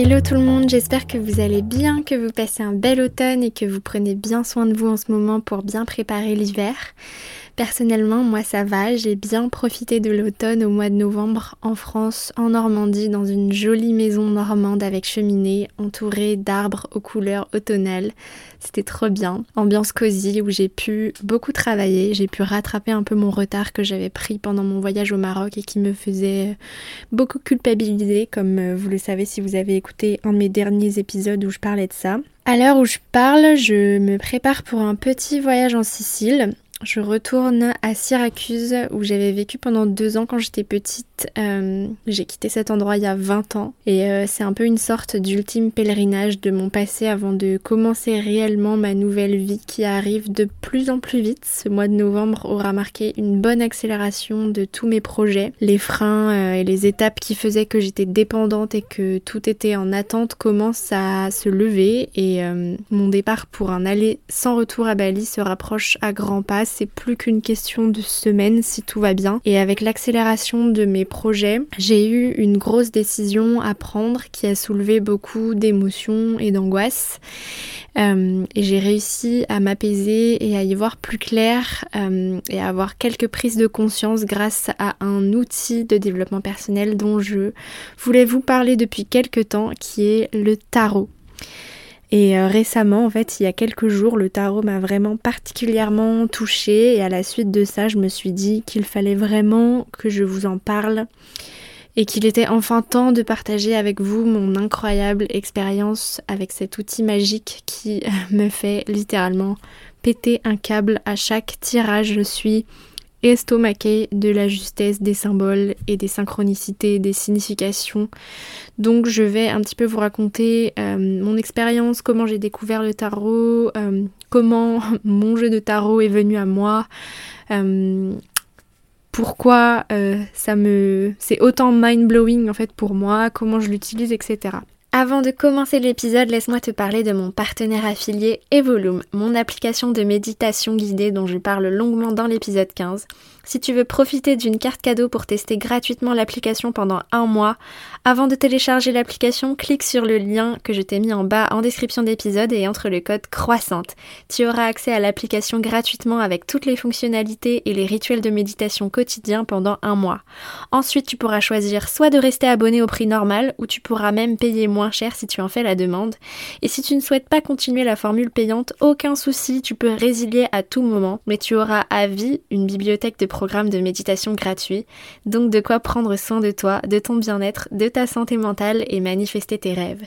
Hello tout le monde, j'espère que vous allez bien, que vous passez un bel automne et que vous prenez bien soin de vous en ce moment pour bien préparer l'hiver. Personnellement, moi ça va, j'ai bien profité de l'automne au mois de novembre en France, en Normandie, dans une jolie maison normande avec cheminée, entourée d'arbres aux couleurs automnales. C'était trop bien. Ambiance cosy où j'ai pu beaucoup travailler, j'ai pu rattraper un peu mon retard que j'avais pris pendant mon voyage au Maroc et qui me faisait beaucoup culpabiliser, comme euh, vous le savez si vous avez écouté un de mes derniers épisodes où je parlais de ça. À l'heure où je parle, je me prépare pour un petit voyage en Sicile je retourne à Syracuse où j'avais vécu pendant deux ans quand j'étais petite. Euh, j'ai quitté cet endroit il y a 20 ans et euh, c'est un peu une sorte d'ultime pèlerinage de mon passé avant de commencer réellement ma nouvelle vie qui arrive de plus en plus vite. Ce mois de novembre aura marqué une bonne accélération de tous mes projets. Les freins euh, et les étapes qui faisaient que j'étais dépendante et que tout était en attente commencent à se lever et mon départ pour un aller sans retour à Bali se rapproche à grands pas c'est plus qu'une question de semaine si tout va bien. Et avec l'accélération de mes projets, j'ai eu une grosse décision à prendre qui a soulevé beaucoup d'émotions et d'angoisse. Euh, et j'ai réussi à m'apaiser et à y voir plus clair euh, et à avoir quelques prises de conscience grâce à un outil de développement personnel dont je voulais vous parler depuis quelques temps qui est le tarot. Et euh, récemment, en fait, il y a quelques jours, le tarot m'a vraiment particulièrement touchée et à la suite de ça, je me suis dit qu'il fallait vraiment que je vous en parle et qu'il était enfin temps de partager avec vous mon incroyable expérience avec cet outil magique qui me fait littéralement péter un câble à chaque tirage. Je suis estomaqué de la justesse des symboles et des synchronicités, des significations. Donc je vais un petit peu vous raconter euh, mon expérience, comment j'ai découvert le tarot, euh, comment mon jeu de tarot est venu à moi, euh, pourquoi ça me c'est autant mind blowing en fait pour moi, comment je l'utilise, etc. Avant de commencer l'épisode, laisse-moi te parler de mon partenaire affilié Evolume, mon application de méditation guidée dont je parle longuement dans l'épisode 15. Si tu veux profiter d'une carte cadeau pour tester gratuitement l'application pendant un mois, avant de télécharger l'application, clique sur le lien que je t'ai mis en bas en description d'épisode et entre le code croissante. Tu auras accès à l'application gratuitement avec toutes les fonctionnalités et les rituels de méditation quotidiens pendant un mois. Ensuite, tu pourras choisir soit de rester abonné au prix normal ou tu pourras même payer moins cher si tu en fais la demande. Et si tu ne souhaites pas continuer la formule payante, aucun souci, tu peux résilier à tout moment, mais tu auras à vie une bibliothèque de programme de méditation gratuit, donc de quoi prendre soin de toi, de ton bien-être, de ta santé mentale et manifester tes rêves.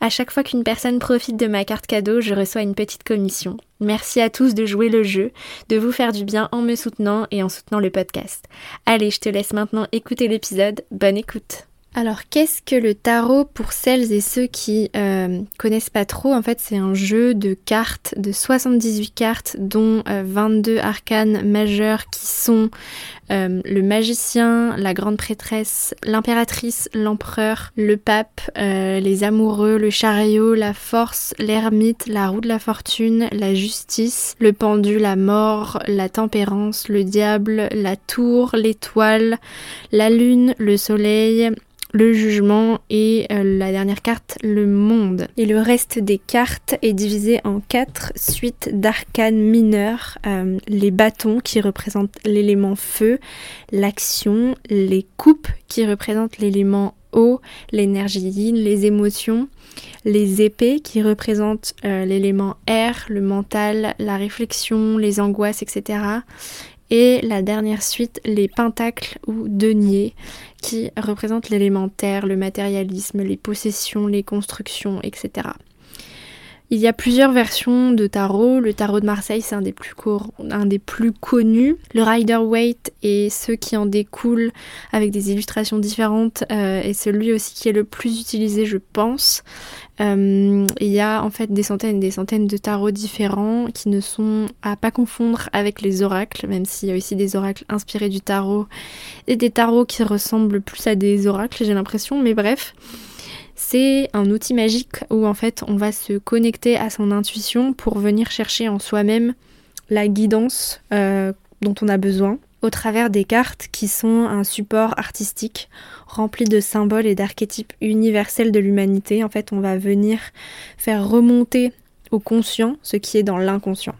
À chaque fois qu'une personne profite de ma carte cadeau, je reçois une petite commission. Merci à tous de jouer le jeu, de vous faire du bien en me soutenant et en soutenant le podcast. Allez, je te laisse maintenant écouter l'épisode. Bonne écoute. Alors, qu'est-ce que le tarot pour celles et ceux qui euh, connaissent pas trop En fait, c'est un jeu de cartes, de 78 cartes, dont 22 euh, arcanes majeures qui sont euh, le magicien, la grande prêtresse, l'impératrice, l'empereur, le pape, les amoureux, le chariot, la force, l'ermite, la roue de la fortune, la justice, le pendu, la mort, la tempérance, le diable, la tour, l'étoile, la lune, le soleil, le jugement et euh, la dernière carte, le monde. Et le reste des cartes est divisé en quatre suites d'arcanes mineurs. Euh, les bâtons qui représentent l'élément feu, l'action, les coupes qui représentent l'élément eau, l'énergie les émotions, les épées qui représentent euh, l'élément air, le mental, la réflexion, les angoisses, etc. Et la dernière suite, les pentacles ou deniers qui représentent l'élément terre, le matérialisme, les possessions, les constructions, etc. Il y a plusieurs versions de tarot. Le tarot de Marseille, c'est un, des plus connus. Le Rider-Waite et ceux qui en découlent avec des illustrations différentes euh, est celui aussi qui est le plus utilisé, je pense. Euh, il y a en fait des centaines et des centaines de tarots différents qui ne sont à pas confondre avec les oracles, même s'il y a aussi des oracles inspirés du tarot et des tarots qui ressemblent plus à des oracles, j'ai l'impression. Mais bref. C'est un outil magique où en fait on va se connecter à son intuition pour venir chercher en soi-même la guidance euh, dont on a besoin au travers des cartes qui sont un support artistique rempli de symboles et d'archétypes universels de l'humanité. En fait, on va venir faire remonter au conscient ce qui est dans l'inconscient.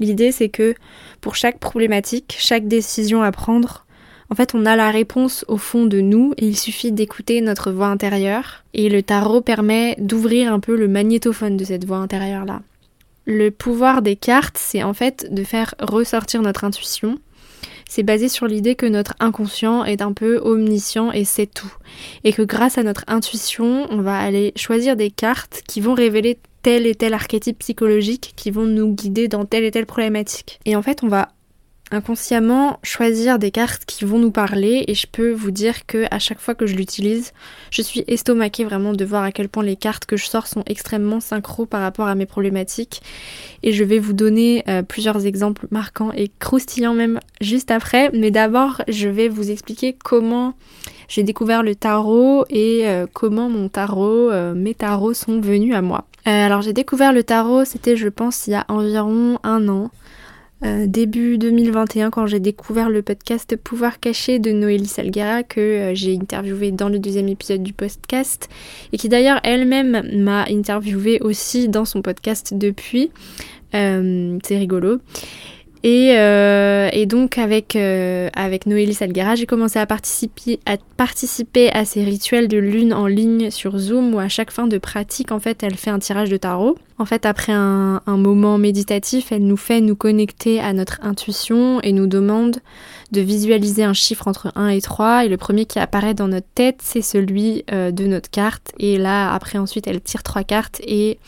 L'idée, c'est que pour chaque problématique, chaque décision à prendre, en fait, on a la réponse au fond de nous et il suffit d'écouter notre voix intérieure. Et le tarot permet d'ouvrir un peu le magnétophone de cette voix intérieure-là. Le pouvoir des cartes, c'est en fait de faire ressortir notre intuition. C'est basé sur l'idée que notre inconscient est un peu omniscient et sait tout. Et que grâce à notre intuition, on va aller choisir des cartes qui vont révéler tel et tel archétype psychologique qui vont nous guider dans telle et telle problématique. Et en fait, on va inconsciemment choisir des cartes qui vont nous parler et je peux vous dire que à chaque fois que je l'utilise, je suis estomaquée vraiment de voir à quel point les cartes que je sors sont extrêmement synchro par rapport à mes problématiques et je vais vous donner euh, plusieurs exemples marquants et croustillants même juste après, mais d'abord je vais vous expliquer comment j'ai découvert le tarot et euh, comment mon tarot, euh, mes tarots sont venus à moi. alors j'ai découvert le tarot, c'était je pense il y a environ un an. Euh, début 2021 quand j'ai découvert le podcast Pouvoir caché de Noélie Salguera que euh, j'ai interviewé dans le deuxième épisode du podcast et qui d'ailleurs elle-même m'a interviewé aussi dans son podcast depuis. Euh, c'est rigolo. Euh, et, donc avec, euh, avec Noélie Salguera, j'ai commencé à participer, à participer à ces rituels de lune en ligne sur Zoom où à chaque fin de pratique, en fait, elle fait un tirage de tarot. En fait, après un, moment méditatif, elle nous fait nous connecter à notre intuition et nous demande de visualiser un chiffre entre 1 et 3 et le premier qui apparaît dans notre tête c'est celui euh, de notre carte et là après ensuite elle tire trois cartes et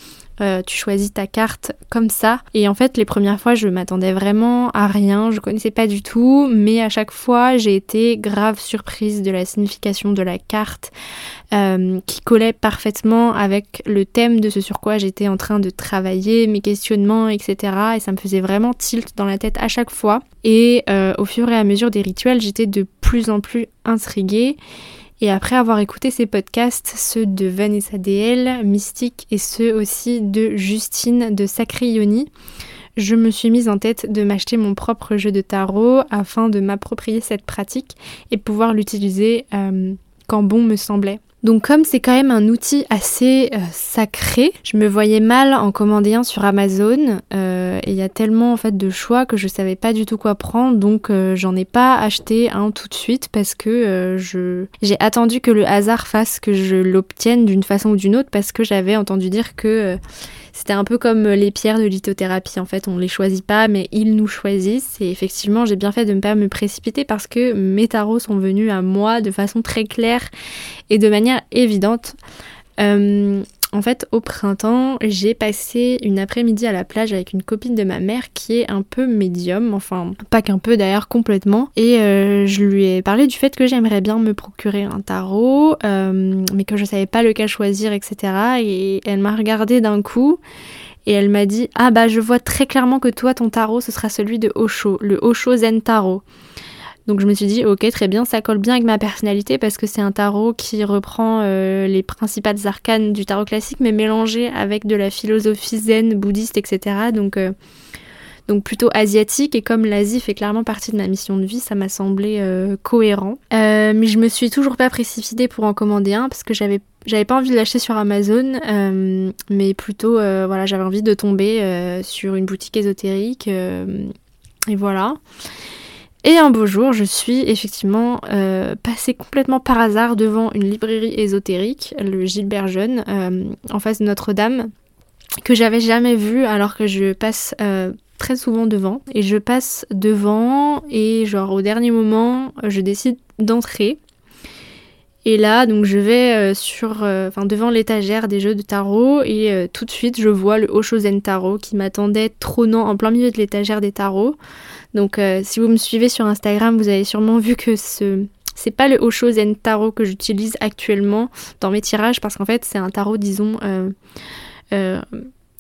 euh, tu choisis ta carte comme ça. Et en fait, les premières fois, je m'attendais vraiment à rien, je connaissais pas du tout, mais à chaque fois, j'ai été grave surprise de la signification de la carte euh, qui collait parfaitement avec le thème de ce sur quoi j'étais en train de travailler, mes questionnements, etc. Et ça me faisait vraiment tilt dans la tête à chaque fois. Et euh, au fur et à mesure des rituels, j'étais de plus en plus intriguée. Et après avoir écouté ces podcasts, ceux de Vanessa DL, Mystique et ceux aussi de Justine de Sacrioni, je me suis mise en tête de m'acheter mon propre jeu de tarot afin de m'approprier cette pratique et pouvoir l'utiliser euh, quand bon me semblait. Donc comme c'est quand même un outil assez euh, sacré, je me voyais mal en commander un sur Amazon euh, et il y a tellement en fait de choix que je savais pas du tout quoi prendre donc euh, j'en ai pas acheté un tout de suite parce que je j'ai attendu que le hasard fasse que je l'obtienne d'une façon ou d'une autre parce que j'avais entendu dire que c'était un peu comme les pierres de lithothérapie, en fait, on les choisit pas, mais ils nous choisissent. Et effectivement, j'ai bien fait de ne pas me précipiter parce que mes tarots sont venus à moi de façon très claire et de manière évidente. Euh, en fait, au printemps, j'ai passé une après-midi à la plage avec une copine de ma mère qui est un peu médium, enfin pas qu'un peu d'ailleurs complètement. Et euh, je lui ai parlé du fait que j'aimerais bien me procurer un tarot, euh, mais que je savais pas lequel choisir, etc. Et elle m'a regardé d'un coup et elle m'a dit ah bah je vois très clairement que toi ton tarot ce sera celui de Osho, le Osho Zen Tarot. Donc je me suis dit, ok, très bien, ça colle bien avec ma personnalité parce que c'est un tarot qui reprend euh, les principales arcanes du tarot classique, mais mélangé avec de la philosophie zen, bouddhiste, etc. Donc, euh, donc plutôt asiatique. Et comme l'Asie fait clairement partie de ma mission de vie, ça m'a semblé euh, cohérent. mais je me suis toujours pas précipitée pour en commander un parce que j'avais j'avais pas envie de l'acheter sur Amazon, mais plutôt voilà, j'avais envie de tomber sur une boutique ésotérique. et voilà. Et un beau jour, je suis effectivement euh, passée complètement par hasard devant une librairie ésotérique, le Gilbert Jeune, euh, en face de Notre-Dame, que j'avais jamais vue alors que je passe euh, très souvent devant. Et je passe devant et genre au dernier moment, je décide d'entrer. Et là, donc je vais sur, enfin devant l'étagère des jeux de tarot et tout de suite je vois le Oshozen Tarot qui m'attendait trônant en plein milieu de l'étagère des tarots. Donc euh, si vous me suivez sur Instagram, vous avez sûrement vu que ce c'est pas le Osho Zen Tarot que j'utilise actuellement dans mes tirages parce qu'en fait c'est un tarot disons euh, euh,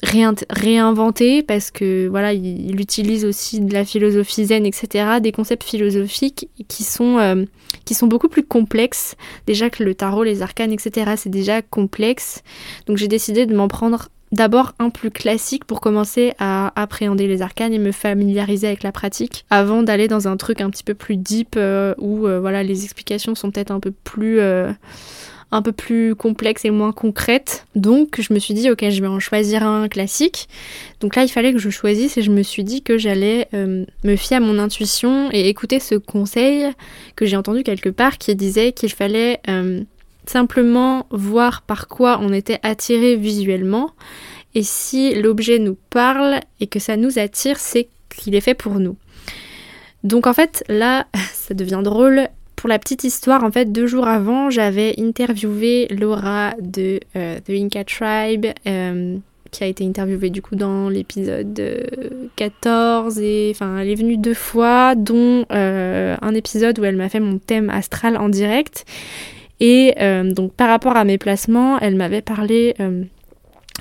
réinventé parce que voilà il, utilise aussi de la philosophie zen etc des concepts philosophiques qui sont qui sont beaucoup plus complexes. Déjà que le tarot les arcanes etc c'est déjà complexe. Donc j'ai décidé de m'en prendre d'abord un plus classique pour commencer à appréhender les arcanes et me familiariser avec la pratique avant d'aller dans un truc un petit peu plus deep euh, où euh, voilà les explications sont peut-être un peu plus euh, un peu plus complexes et moins concrètes. Donc je me suis dit ok je vais en choisir un classique. Donc là il fallait que je choisisse et je me suis dit que j'allais me fier à mon intuition et écouter ce conseil que j'ai entendu quelque part qui disait qu'il fallait simplement voir par quoi on était attiré visuellement. Et si l'objet nous parle et que ça nous attire, c'est qu'il est fait pour nous. Donc en fait, là, ça devient drôle. Pour la petite histoire, en fait, deux jours avant, j'avais interviewé Laura de euh, The Inca Tribe, euh, qui a été interviewée du coup dans l'épisode 14 et enfin elle est venue deux fois, dont euh, un épisode où elle m'a fait mon thème astral en direct. Et euh, donc par rapport à mes placements, elle m'avait parlé euh,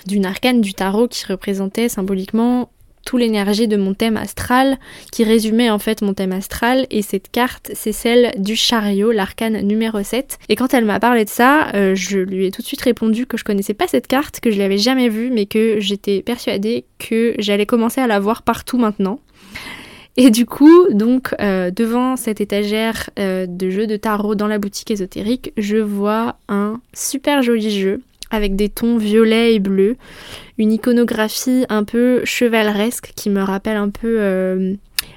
d'une arcane du tarot qui représentait symboliquement toute l'énergie de mon thème astral, qui résumait en fait mon thème astral, et cette carte, c'est celle du chariot, l'arcane numéro 7. Et quand elle m'a parlé de ça, euh, je lui ai tout de suite répondu que je connaissais pas cette carte, que je l'avais jamais vue, mais que j'étais persuadée que j'allais commencer à la voir partout maintenant. Et du coup, donc, euh, devant cette étagère euh, de jeux de tarot dans la boutique ésotérique, je vois un super joli jeu avec des tons violets et bleus, une iconographie un peu chevaleresque qui me rappelle un peu euh,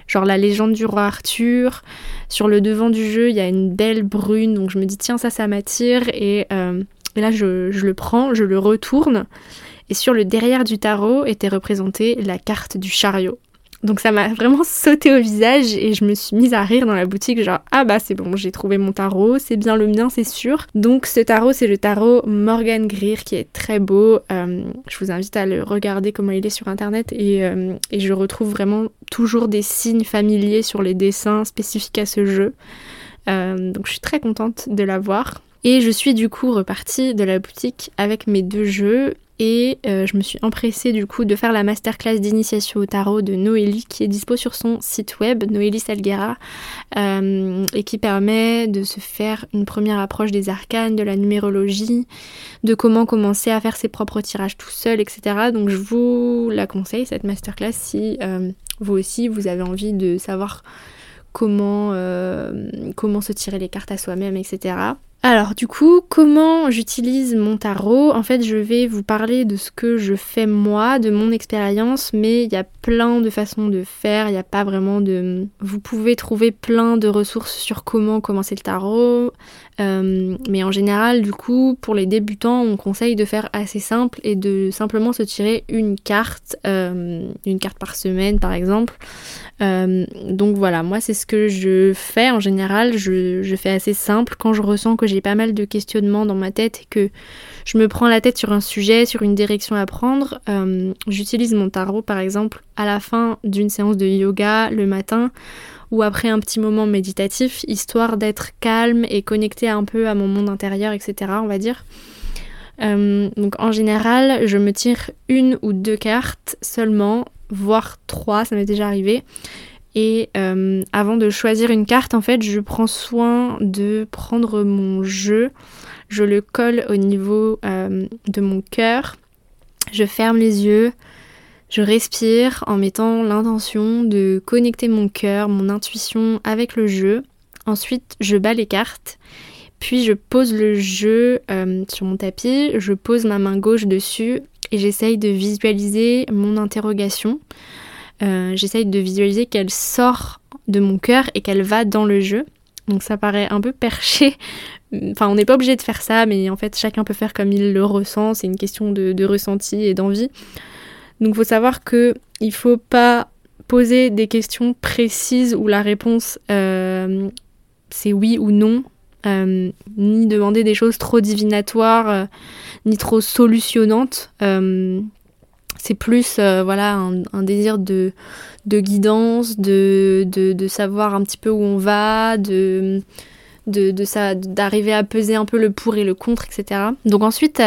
genre la légende du roi Arthur. Sur le devant du jeu, il y a une belle brune, donc je me dis tiens ça, ça m'attire et, là je, je le prends, je le retourne. Et sur le derrière du tarot était représentée la carte du chariot. Donc ça m'a vraiment sauté au visage et je me suis mise à rire dans la boutique, genre ah bah c'est bon, j'ai trouvé mon tarot, c'est bien le mien, c'est sûr. Donc ce tarot, c'est le tarot Morgan Greer qui est très beau. Euh, je vous invite à le regarder comment il est sur internet et, euh, et, je retrouve vraiment toujours des signes familiers sur les dessins spécifiques à ce jeu. Euh, donc je suis très contente de l'avoir. Et je suis du coup repartie de la boutique avec mes deux jeux et euh, je me suis empressée du coup de faire la masterclass d'initiation au tarot de Noélie qui est dispo sur son site web Noélie Salguera euh, et qui permet de se faire une première approche des arcanes, de la numérologie, de comment commencer à faire ses propres tirages tout seul, etc. Donc je vous la conseille cette masterclass si euh, vous aussi vous avez envie de savoir comment, comment se tirer les cartes à soi-même, etc. Alors du coup, comment j'utilise mon tarot? En fait, je vais vous parler de ce que je fais moi, de mon expérience, mais il y a plein de façons de faire, il n'y a pas vraiment de... Vous pouvez trouver plein de ressources sur comment commencer le tarot, euh, mais en général, du coup, pour les débutants, on conseille de faire assez simple et de simplement se tirer une carte, euh, une carte par semaine par exemple. Euh, donc voilà, moi c'est ce que je fais en général, je, fais assez simple quand je ressens que j'ai pas mal de questionnements dans ma tête et que je me prends la tête sur un sujet, sur une direction à prendre. J'utilise mon tarot par exemple à la fin d'une séance de yoga le matin ou après un petit moment méditatif, histoire d'être calme et connecté un peu à mon monde intérieur, etc. on va dire. Euh, donc en général, je me tire une ou deux cartes seulement, voire trois, ça m'est déjà arrivé. Et euh, avant de choisir une carte, en fait, je prends soin de prendre mon jeu, je le colle au niveau euh, de mon cœur, je ferme les yeux, je respire en mettant l'intention de connecter mon cœur, mon intuition avec le jeu. Ensuite, je bats les cartes, puis je pose le jeu euh, sur mon tapis, je pose ma main gauche dessus et j'essaye de visualiser mon interrogation. j'essaye de visualiser qu'elle sort de mon cœur et qu'elle va dans le jeu. Donc ça paraît un peu perché. Enfin, on n'est pas obligé de faire ça, mais en fait, chacun peut faire comme il le ressent. C'est une question de, ressenti et d'envie. Donc, faut savoir que il faut pas poser des questions précises où la réponse euh, c'est oui ou non, euh, ni demander des choses trop divinatoires, euh, ni trop solutionnantes. c'est plus voilà un, désir de, guidance, de, de, savoir un petit peu où on va, de, de, ça, d'arriver à peser un peu le pour et le contre, etc. Donc ensuite,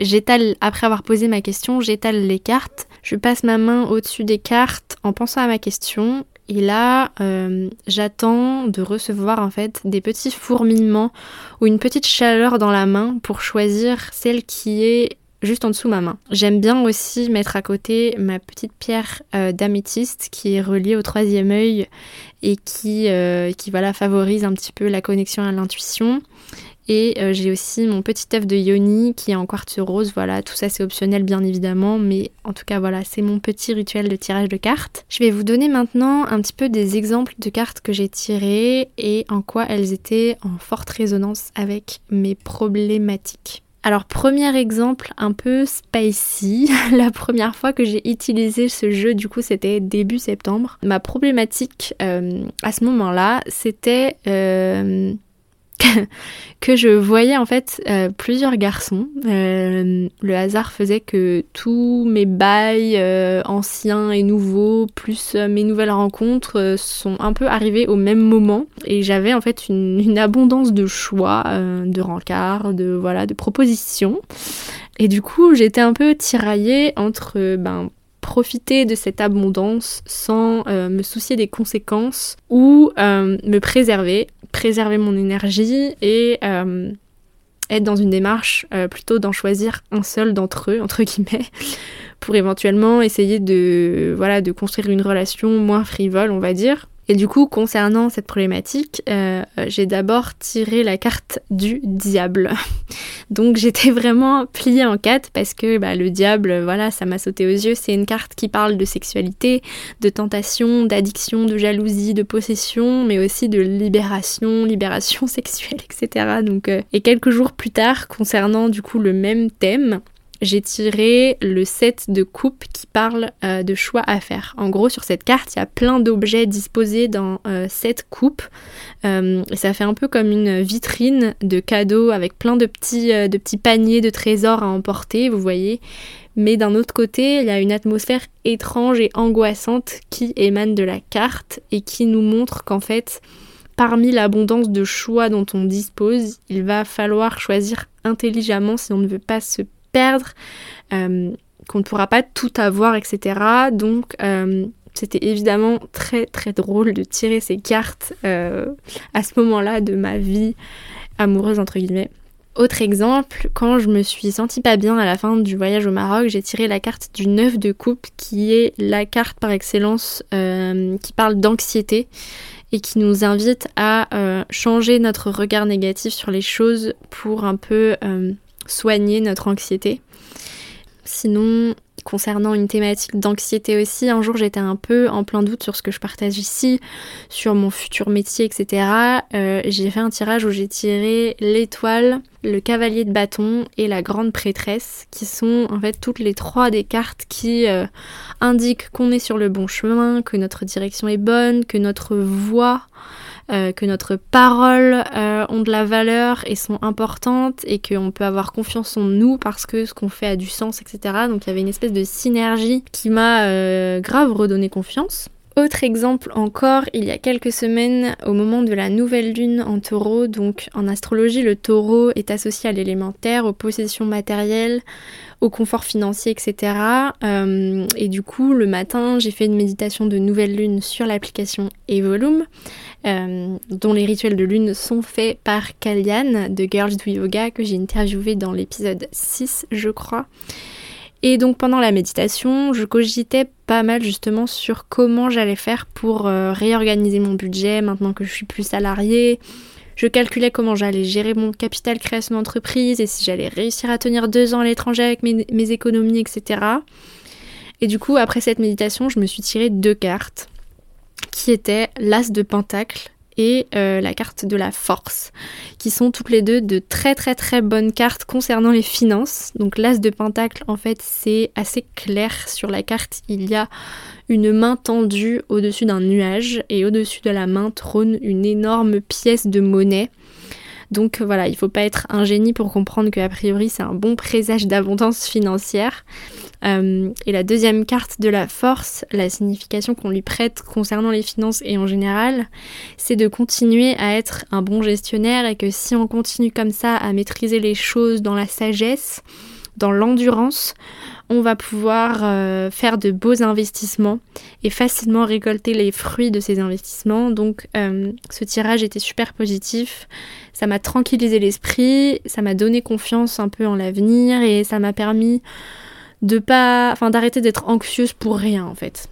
j'étale, après avoir posé ma question, j'étale les cartes. Je passe ma main au-dessus des cartes en pensant à ma question. Et là, euh, j'attends de recevoir en fait des petits fourmillements ou une petite chaleur dans la main pour choisir celle qui est juste en dessous ma main. J'aime bien aussi mettre à côté ma petite pierre euh, d'améthyste qui est reliée au troisième œil et qui, euh, favorise un petit peu la connexion à l'intuition. Et euh, j'ai aussi mon petit œuf de yoni qui est en quartz rose. Voilà, tout ça c'est optionnel bien évidemment, mais en tout cas voilà, c'est mon petit rituel de tirage de cartes. Je vais vous donner maintenant un petit peu des exemples de cartes que j'ai tirées et en quoi elles étaient en forte résonance avec mes problématiques. Alors premier exemple un peu spicy, la première fois que j'ai utilisé ce jeu du coup c'était début septembre. Ma problématique euh, à ce moment-là c'était euh, que je voyais en fait euh, plusieurs garçons. Euh, le hasard faisait que tous mes bails euh, anciens et nouveaux, plus mes nouvelles rencontres, sont un peu arrivés au même moment. Et j'avais en fait une, abondance de choix, de rencarts, de voilà, de propositions. Et du coup, j'étais un peu tiraillée entre ben, profiter de cette abondance sans me soucier des conséquences ou me préserver préserver mon énergie et euh, être dans une démarche euh, plutôt d'en choisir un seul d'entre eux, entre guillemets, pour éventuellement essayer de, voilà, de construire une relation moins frivole, on va dire. Et du coup, concernant cette problématique, euh, j'ai d'abord tiré la carte du diable. Donc j'étais vraiment pliée en quatre parce que bah, le diable, voilà, ça m'a sauté aux yeux. C'est une carte qui parle de sexualité, de tentation, d'addiction, de jalousie, de possession, mais aussi de libération, libération sexuelle, etc. Euh, et quelques jours plus tard, concernant du coup le même thème, j'ai tiré le set de coupe qui parle euh, de choix à faire. En gros, sur cette carte, il y a plein d'objets disposés dans euh, cette coupe. Euh, ça fait un peu comme une vitrine de cadeaux avec plein de petits, de petits paniers de trésors à emporter, vous voyez. Mais d'un autre côté, il y a une atmosphère étrange et angoissante qui émane de la carte et qui nous montre qu'en fait, parmi l'abondance de choix dont on dispose, il va falloir choisir intelligemment si on ne veut pas se euh, qu'on ne pourra pas tout avoir, etc. Donc euh, c'était évidemment très très drôle de tirer ces cartes euh, à ce moment-là de ma vie amoureuse entre guillemets. Autre exemple, quand je me suis sentie pas bien à la fin du voyage au Maroc, j'ai tiré la carte du 9 de coupe qui est la carte par excellence qui parle d'anxiété et qui nous invite à changer notre regard négatif sur les choses pour un peu soigner notre anxiété. Sinon, concernant une thématique d'anxiété aussi, un jour j'étais un peu en plein doute sur ce que je partage ici, sur mon futur métier, etc. Euh, j'ai fait un tirage où j'ai tiré l'étoile, le cavalier de bâton et la grande prêtresse, qui sont en fait toutes les trois des cartes qui euh, indiquent qu'on est sur le bon chemin, que notre direction est bonne, que notre voix euh, que notre parole euh, ont de la valeur et sont importantes et qu'on peut avoir confiance en nous parce que ce qu'on fait a du sens, etc. Donc il y avait une espèce de synergie qui m'a euh, grave redonné confiance. Autre exemple encore, il y a quelques semaines, au moment de la nouvelle lune en taureau, donc en astrologie, le taureau est associé à l'élémentaire, aux possessions matérielles, au confort financier, etc. et du coup, le matin, j'ai fait une méditation de nouvelle lune sur l'application Evolume. Euh, dont les rituels de lune sont faits par Kalian de Girls Do Yoga que j'ai interviewé dans l'épisode 6 je crois. Et donc pendant la méditation, je cogitais pas mal justement sur comment j'allais faire pour euh, réorganiser mon budget maintenant que je suis plus salariée. Je calculais comment j'allais gérer mon capital création d'entreprise et si j'allais réussir à tenir deux ans à l'étranger avec mes, économies, etc. Et du coup, après cette méditation, je me suis tiré deux cartes qui étaient l'as de pentacle et euh, la carte de la force, qui sont toutes les deux de très très très bonnes cartes concernant les finances. Donc l'as de pentacle, en fait, c'est assez clair sur la carte. Il y a une main tendue au-dessus d'un nuage et au-dessus de la main trône une énorme pièce de monnaie. Donc voilà, il faut pas être un génie pour comprendre qu'a priori c'est un bon présage d'abondance financière. Euh, et la deuxième carte de la force, la signification qu'on lui prête concernant les finances et en général, c'est de continuer à être un bon gestionnaire et que si on continue comme ça à maîtriser les choses dans la sagesse, dans l'endurance, on va pouvoir euh, faire de beaux investissements et facilement récolter les fruits de ces investissements. Donc euh, ce tirage était super positif, ça m'a tranquillisé l'esprit, ça m'a donné confiance un peu en l'avenir et ça m'a permis de pas, enfin d'arrêter d'être anxieuse pour rien en fait.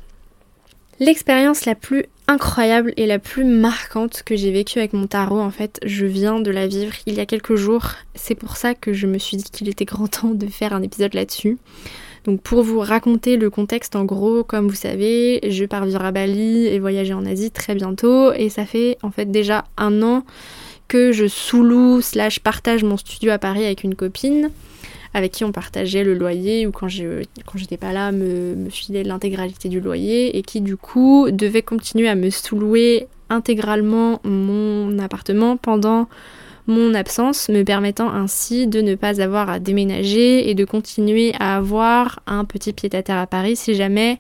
L'expérience la plus incroyable et la plus marquante que j'ai vécue avec mon tarot, en fait, je viens de la vivre il y a quelques jours. C'est pour ça que je me suis dit qu'il était grand temps de faire un épisode là-dessus. Donc pour vous raconter le contexte, en gros, comme vous savez, je pars vivre à Bali et voyager en Asie très bientôt. Et ça fait en fait déjà un an que je sous-loue slash partage mon studio à Paris avec une copine avec qui on partageait le loyer ou quand j'étais pas là me, me filait l'intégralité du loyer et qui du coup devait continuer à me sous-louer intégralement mon appartement pendant mon absence, me permettant ainsi de ne pas avoir à déménager et de continuer à avoir un petit pied-à-terre à Paris si jamais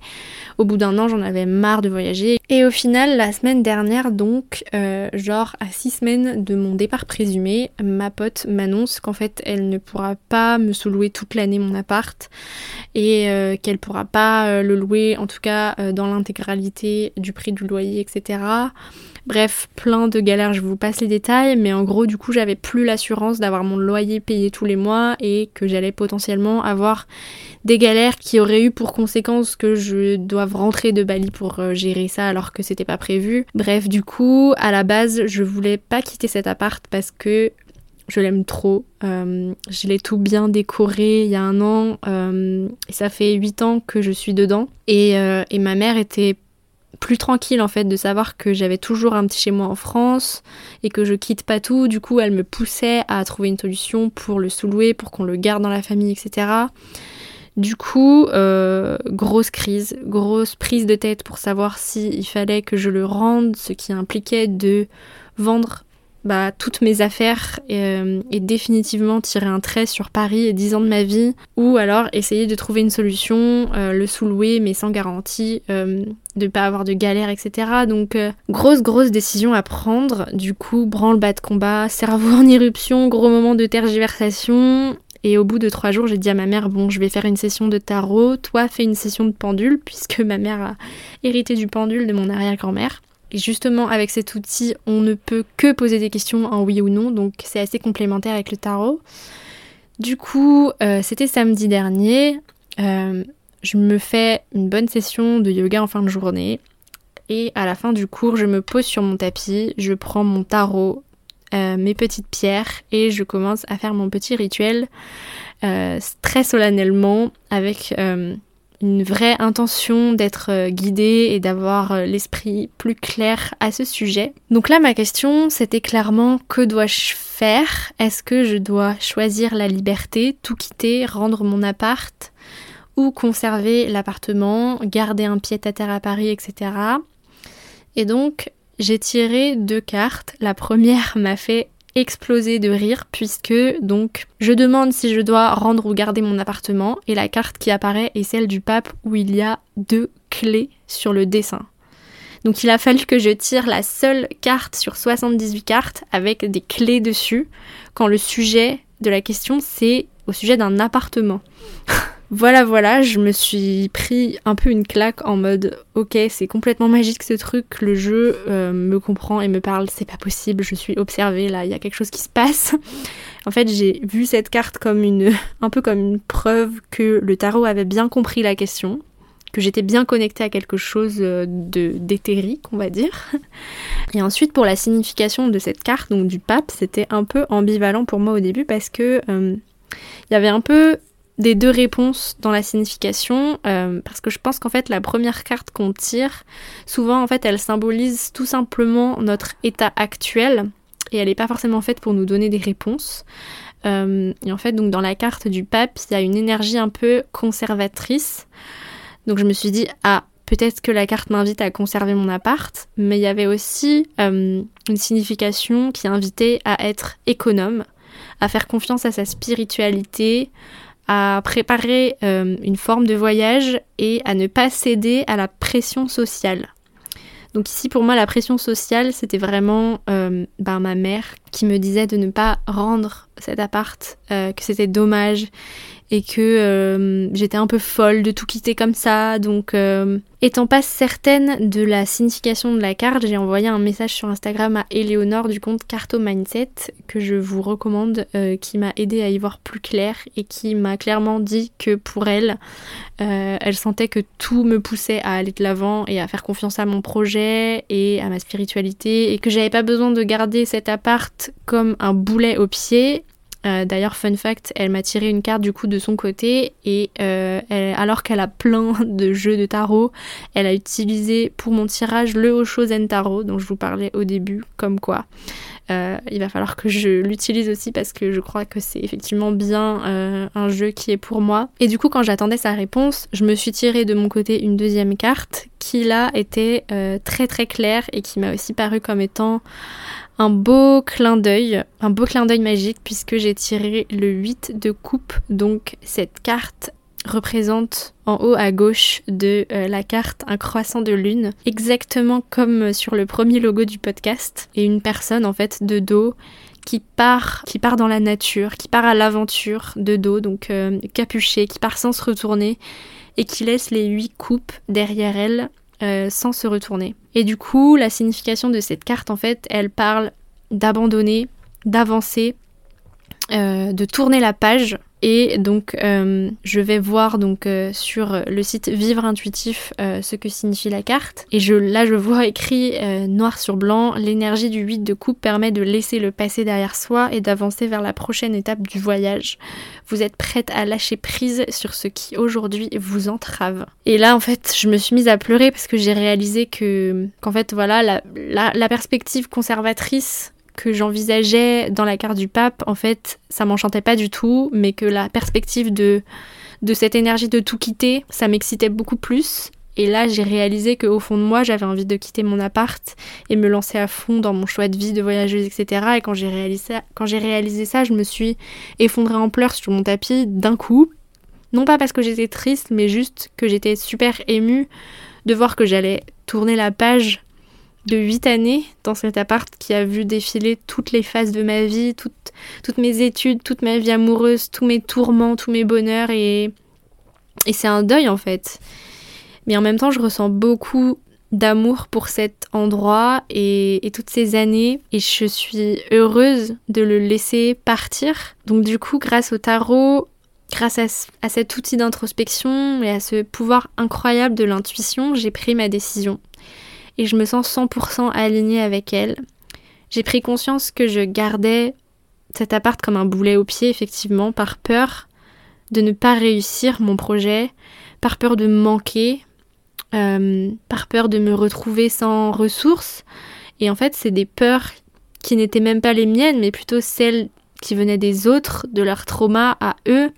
au bout d'un an j'en avais marre de voyager. Et au final, la semaine dernière, donc, euh, genre à six semaines de mon départ présumé, ma pote m'annonce qu'en fait elle ne pourra pas me sous-louer toute l'année mon appart et euh, qu'elle pourra pas euh, le louer en tout cas dans l'intégralité du prix du loyer, etc. Bref, plein de galères, je vous passe les détails, mais en gros, du coup, j'avais plus l'assurance d'avoir mon loyer payé tous les mois et que j'allais potentiellement avoir des galères qui auraient eu pour conséquence que je doive rentrer de Bali pour euh, gérer ça alors que c'était pas prévu. Bref, du coup, à la base, je voulais pas quitter cet appart parce que je l'aime trop. Euh, je l'ai tout bien décoré il y a un an. Euh, et ça fait 8 ans que je suis dedans. Et, et ma mère était plus tranquille en fait de savoir que j'avais toujours un petit chez moi en France et que je quitte pas tout. Du coup, elle me poussait à trouver une solution pour le sous-louer, pour qu'on le garde dans la famille, etc. Du coup, euh, grosse crise, grosse prise de tête pour savoir s'il fallait que je le rende, ce qui impliquait de vendre bah, toutes mes affaires euh, et, définitivement tirer un trait sur Paris et 10 ans de ma vie, ou alors essayer de trouver une solution, euh, le sous-louer mais sans garantie, euh, de pas avoir de galère, etc. Donc grosse grosse décision à prendre, du coup branle-bas de combat, cerveau en éruption, gros moment de tergiversation, et au bout de trois jours, j'ai dit à ma mère, bon, je vais faire une session de tarot, toi fais une session de pendule, puisque ma mère a hérité du pendule de mon arrière-grand-mère. Et justement, avec cet outil, on ne peut que poser des questions en oui ou non, donc c'est assez complémentaire avec le tarot. Du coup, euh, c'était samedi dernier. Euh, je me fais une bonne session de yoga en fin de journée. Et à la fin du cours, je me pose sur mon tapis, je prends mon tarot, euh, mes petites pierres et je commence à faire mon petit rituel très solennellement avec une vraie intention d'être euh, guidée et d'avoir euh, l'esprit plus clair à ce sujet. Donc là, ma question, c'était clairement que dois-je faire? Est-ce que je dois choisir la liberté, tout quitter, rendre mon appart ou conserver l'appartement, garder un pied à terre à Paris, etc. Et donc, j'ai tiré deux cartes. La première m'a fait exploser de rire puisque donc je demande si je dois rendre ou garder mon appartement et la carte qui apparaît est celle du pape où il y a deux clés sur le dessin. Donc il a fallu que je tire la seule carte sur 78 cartes avec des clés dessus quand le sujet de la question c'est au sujet d'un appartement. Voilà, voilà, je me suis pris un peu une claque en mode ok, c'est complètement magique ce truc, le jeu euh, me comprend et me parle, c'est pas possible, je suis observée là, il y a quelque chose qui se passe. En fait, j'ai vu cette carte comme une, un peu comme une preuve que le tarot avait bien compris la question, que j'étais bien connectée à quelque chose euh, de d'éthérique, on va dire. Et ensuite, pour la signification de cette carte, donc du pape, c'était un peu ambivalent pour moi au début parce que euh, il y avait un peu des deux réponses dans la signification euh, parce que je pense qu'en fait la première carte qu'on tire souvent en fait elle symbolise tout simplement notre état actuel et elle n'est pas forcément faite pour nous donner des réponses. Euh, et en fait donc dans la carte du pape il y a une énergie un peu conservatrice. Donc je me suis dit ah peut-être que la carte m'invite à conserver mon appart mais il y avait aussi euh, une signification qui invitait à être économe à faire confiance à sa spiritualité, à préparer euh, une forme de voyage et à ne pas céder à la pression sociale. Donc ici pour moi la pression sociale c'était vraiment euh, ben, ma mère qui me disait de ne pas rendre cet appart, euh, que c'était dommage et que euh, j'étais un peu folle de tout quitter comme ça. Donc, euh, étant pas certaine de la signification de la carte, j'ai envoyé un message sur Instagram à Eleonore du compte Carto Mindset que je vous recommande, euh, qui m'a aidé à y voir plus clair et qui m'a clairement dit que pour elle, elle sentait que tout me poussait à aller de l'avant et à faire confiance à mon projet et à ma spiritualité et que j'avais pas besoin de garder cet appart comme un boulet au pied euh, d'ailleurs, fun fact, elle m'a tiré une carte du coup de son côté et euh, alors qu'elle a plein de jeux de tarot, elle a utilisé pour mon tirage le Oshozen Tarot dont je vous parlais au début, comme quoi. Euh, il va falloir que je l'utilise aussi parce que je crois que c'est effectivement bien un jeu qui est pour moi. Et du coup, quand j'attendais sa réponse, je me suis tiré de mon côté une deuxième carte qui là était très très claire et qui m'a aussi paru comme étant un beau clin d'œil, un beau clin d'œil magique puisque j'ai tiré le 8 de coupe. Donc cette carte représente en haut à gauche de euh, la carte un croissant de lune, exactement comme sur le premier logo du podcast, et une personne en fait de dos qui part, qui part dans la nature, qui part à l'aventure de dos, donc euh, capuché, qui part sans se retourner et qui laisse les huit coupes derrière elle euh, sans se retourner. Et du coup, la signification de cette carte, en fait, elle parle d'abandonner, d'avancer, euh, de tourner la page et donc, euh, je vais voir donc euh, sur le site Vivre Intuitif euh, ce que signifie la carte. Et je, là, je vois écrit noir sur blanc l'énergie du 8 de coupe permet de laisser le passé derrière soi et d'avancer vers la prochaine étape du voyage. Vous êtes prête à lâcher prise sur ce qui aujourd'hui vous entrave. Et là, en fait, je me suis mise à pleurer parce que j'ai réalisé que qu'en fait, voilà, la, la perspective conservatrice que j'envisageais dans la carte du pape, en fait, ça m'enchantait pas du tout, mais que la perspective de, de cette énergie de tout quitter, ça m'excitait beaucoup plus. Et là, j'ai réalisé qu'au fond de moi, j'avais envie de quitter mon appart et me lancer à fond dans mon choix de vie de voyageuse, etc. Et quand j'ai réalisé, quand j'ai réalisé ça, je me suis effondrée en pleurs sur mon tapis d'un coup. Non pas parce que j'étais triste, mais juste que j'étais super émue de voir que j'allais tourner la page de 8 années dans cet appart qui a vu défiler toutes les phases de ma vie, toutes, toutes mes études, toute ma vie amoureuse, tous mes tourments, tous mes bonheurs et, et c'est un deuil en fait. Mais en même temps, je ressens beaucoup d'amour pour cet endroit et, et, toutes ces années et je suis heureuse de le laisser partir. Donc du coup, grâce au tarot, grâce à, à cet outil d'introspection et à ce pouvoir incroyable de l'intuition, j'ai pris ma décision et je me sens 100% alignée avec elle. J'ai pris conscience que je gardais cet appart comme un boulet au pied, effectivement, par peur de ne pas réussir mon projet, par peur de manquer, euh, par peur de me retrouver sans ressources. Et en fait, c'est des peurs qui n'étaient même pas les miennes, mais plutôt celles qui venaient des autres, de leur trauma à eux,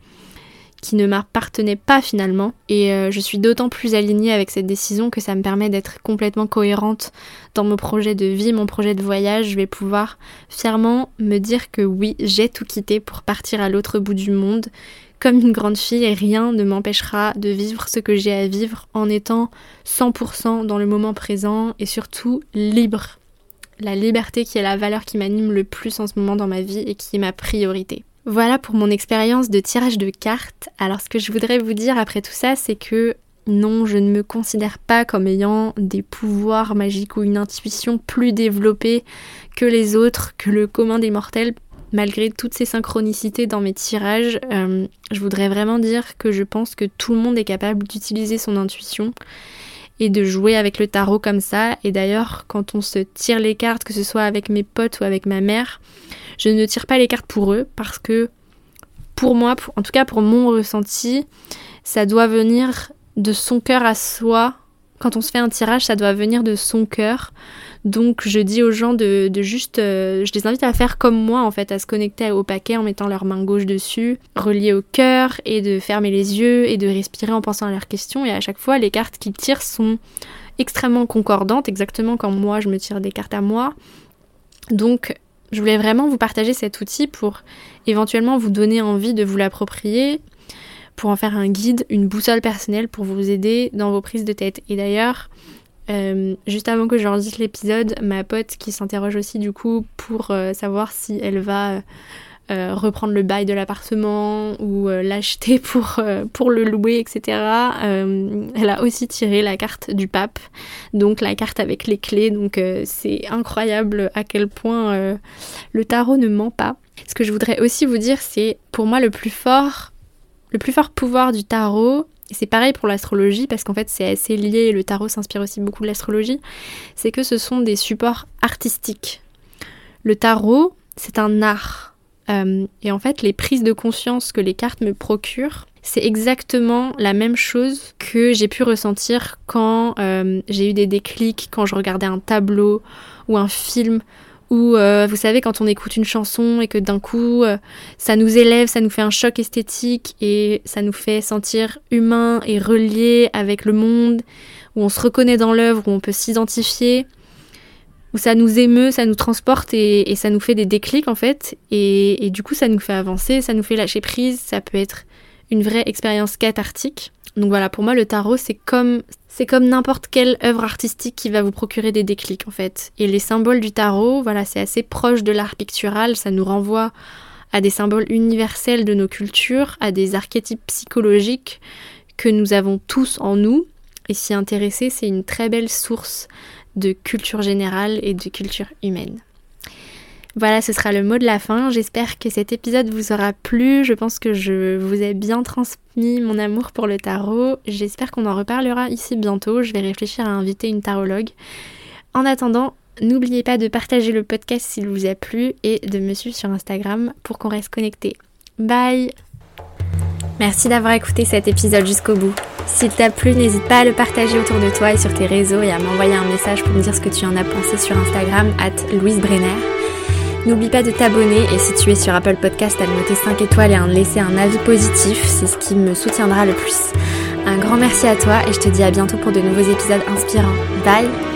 qui ne m'appartenait pas finalement. Et euh, je suis d'autant plus alignée avec cette décision que ça me permet d'être complètement cohérente dans mon projet de vie, mon projet de voyage. Je vais pouvoir fièrement me dire que oui, j'ai tout quitté pour partir à l'autre bout du monde comme une grande fille et rien ne m'empêchera de vivre ce que j'ai à vivre en étant 100% dans le moment présent et surtout libre. La liberté qui est la valeur qui m'anime le plus en ce moment dans ma vie et qui est ma priorité. Voilà pour mon expérience de tirage de cartes. Alors ce que je voudrais vous dire après tout ça, c'est que non, je ne me considère pas comme ayant des pouvoirs magiques ou une intuition plus développée que les autres, que le commun des mortels, malgré toutes ces synchronicités dans mes tirages. Euh, je voudrais vraiment dire que je pense que tout le monde est capable d'utiliser son intuition et de jouer avec le tarot comme ça. Et d'ailleurs, quand on se tire les cartes, que ce soit avec mes potes ou avec ma mère, je ne tire pas les cartes pour eux parce que pour moi, en tout cas pour mon ressenti, ça doit venir de son cœur à soi. Quand on se fait un tirage, ça doit venir de son cœur. Donc je dis aux gens de, juste, euh, je les invite à faire comme moi en fait, à se connecter au paquet en mettant leur main gauche dessus, relié au cœur et de fermer les yeux et de respirer en pensant à leurs questions. Et à chaque fois, les cartes qu'ils tirent sont extrêmement concordantes, exactement comme moi je me tire des cartes à moi. Donc je voulais vraiment vous partager cet outil pour éventuellement vous donner envie de vous l'approprier, pour en faire un guide, une boussole personnelle pour vous aider dans vos prises de tête. Et d'ailleurs, euh, juste avant que j'enregistre l'épisode, ma pote qui s'interroge aussi du coup pour euh, savoir si elle va euh, reprendre le bail de l'appartement ou l'acheter pour, pour le louer, etc. elle a aussi tiré la carte du pape, donc la carte avec les clés. Donc c'est incroyable à quel point le tarot ne ment pas. Ce que je voudrais aussi vous dire, c'est pour moi le plus fort, le plus fort pouvoir du tarot, c'est pareil pour l'astrologie, parce qu'en fait c'est assez lié, le tarot s'inspire aussi beaucoup de l'astrologie, c'est que ce sont des supports artistiques. Le tarot, c'est un art. Euh, et en fait, les prises de conscience que les cartes me procurent, c'est exactement la même chose que j'ai pu ressentir quand euh, j'ai eu des déclics, quand je regardais un tableau ou un film où euh, vous savez quand on écoute une chanson et que d'un coup euh, ça nous élève, ça nous fait un choc esthétique et ça nous fait sentir humain et relié avec le monde, où on se reconnaît dans l'œuvre, où on peut s'identifier, où ça nous émeut, ça nous transporte et, ça nous fait des déclics en fait, et, et, du coup ça nous fait avancer, ça nous fait lâcher prise, ça peut être une vraie expérience cathartique. Donc voilà, pour moi le tarot c'est comme c'est comme n'importe quelle œuvre artistique qui va vous procurer des déclics en fait. Et les symboles du tarot, voilà, c'est assez proche de l'art pictural, ça nous renvoie à des symboles universels de nos cultures, à des archétypes psychologiques que nous avons tous en nous. Et s'y intéresser, c'est une très belle source de culture générale et de culture humaine. Voilà, ce sera le mot de la fin. J'espère que cet épisode vous aura plu. Je pense que je vous ai bien transmis mon amour pour le tarot. J'espère qu'on en reparlera ici bientôt. Je vais réfléchir à inviter une tarologue. En attendant, n'oubliez pas de partager le podcast s'il vous a plu et de me suivre sur Instagram pour qu'on reste connecté. Bye Merci d'avoir écouté cet épisode jusqu'au bout. S'il t'a plu, n'hésite pas à le partager autour de toi et sur tes réseaux et à m'envoyer un message pour me dire ce que tu en as pensé sur Instagram, at Louise Brenner. N'oublie pas de t'abonner et si tu es sur Apple Podcast, à noter 5 étoiles et à laisser un avis positif, c'est ce qui me soutiendra le plus. Un grand merci à toi et je te dis à bientôt pour de nouveaux épisodes inspirants. Bye